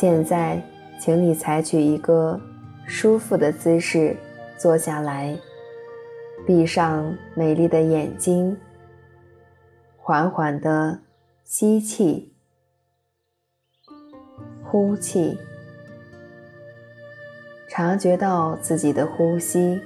现在，请你采取一个舒服的姿势坐下来，闭上美丽的眼睛，缓缓地吸气、呼气，察觉到自己的呼吸。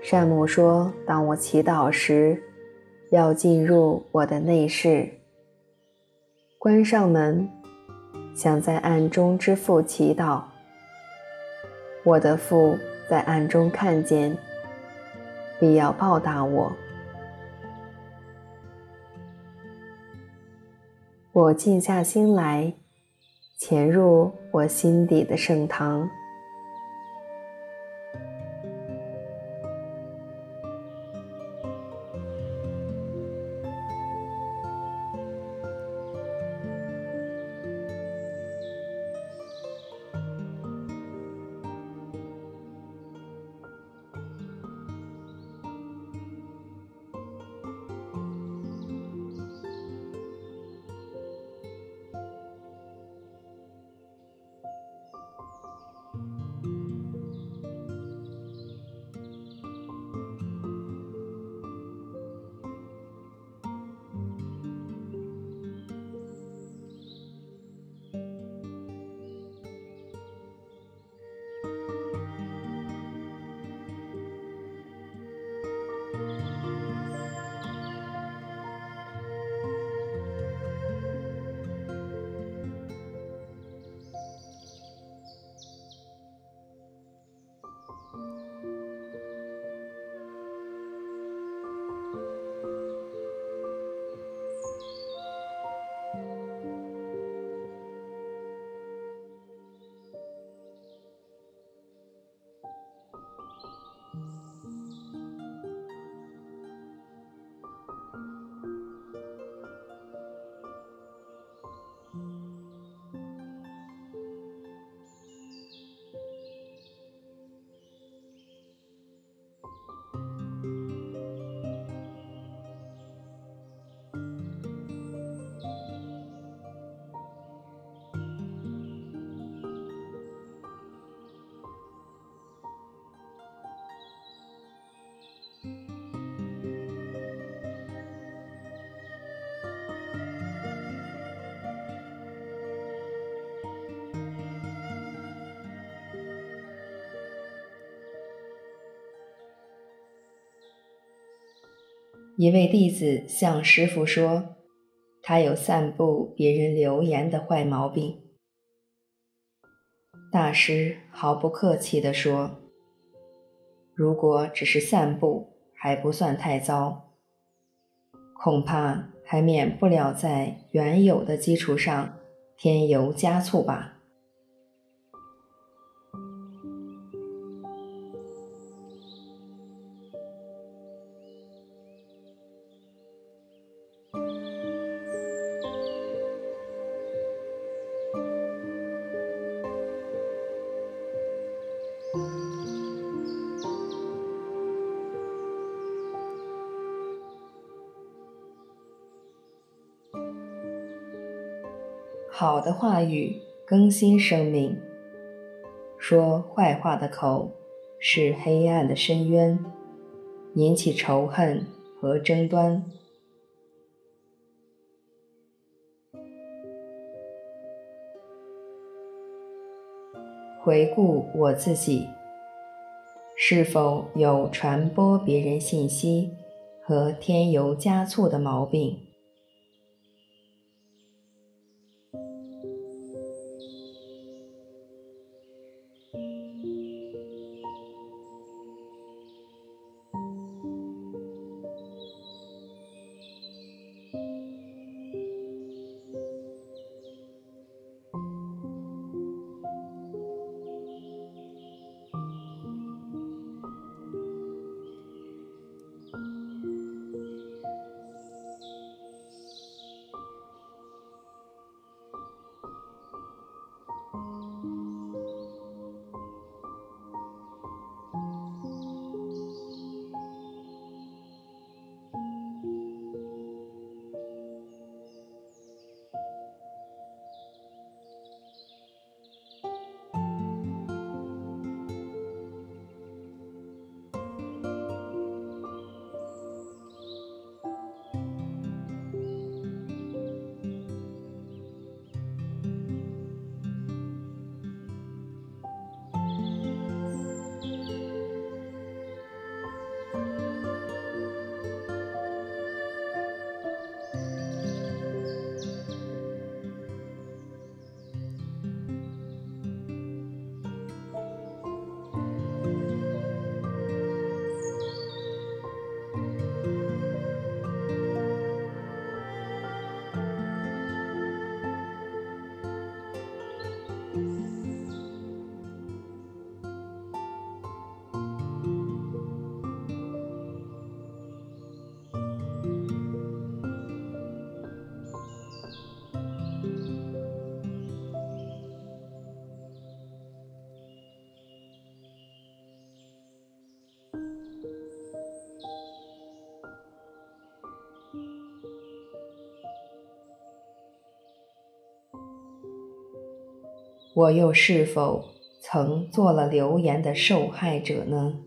善母说：“当我祈祷时，要进入我的内室，关上门。”想在暗中之父祈祷，我的父在暗中看见，必要报答我。我静下心来，潜入我心底的圣堂。一位弟子向师父说，他有散布别人流言的坏毛病。大师毫不客气地说：“如果只是散步，还不算太糟，恐怕还免不了在原有的基础上添油加醋吧。”好的话语更新生命，说坏话的口是黑暗的深渊，引起仇恨和争端。回顾我自己，是否有传播别人信息和添油加醋的毛病？我又是否曾做了流言的受害者呢？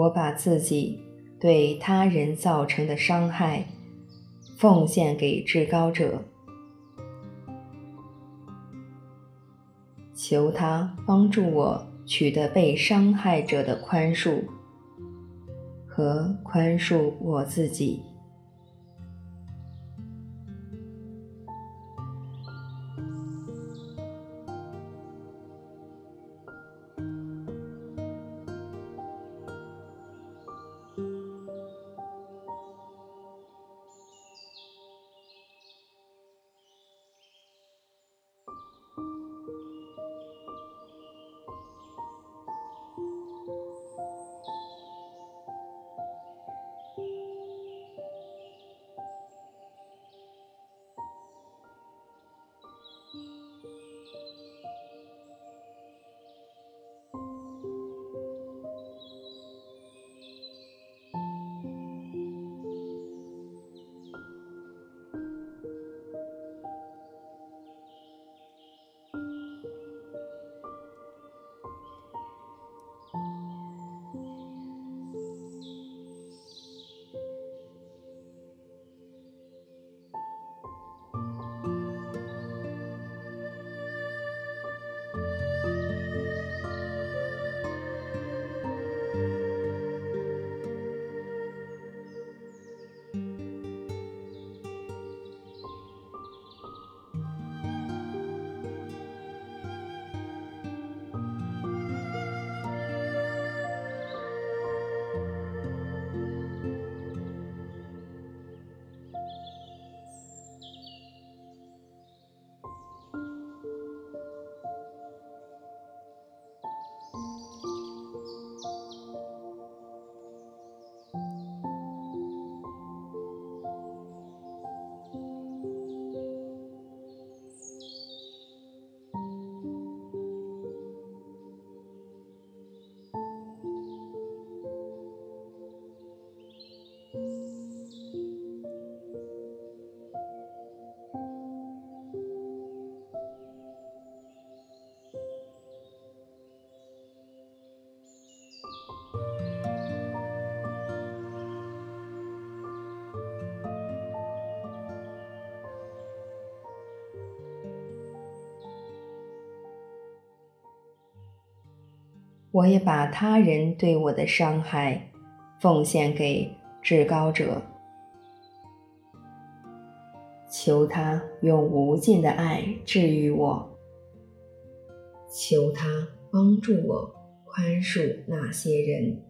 我把自己对他人造成的伤害奉献给至高者，求他帮助我取得被伤害者的宽恕和宽恕我自己。我也把他人对我的伤害奉献给至高者，求他用无尽的爱治愈我，求他帮助我宽恕那些人。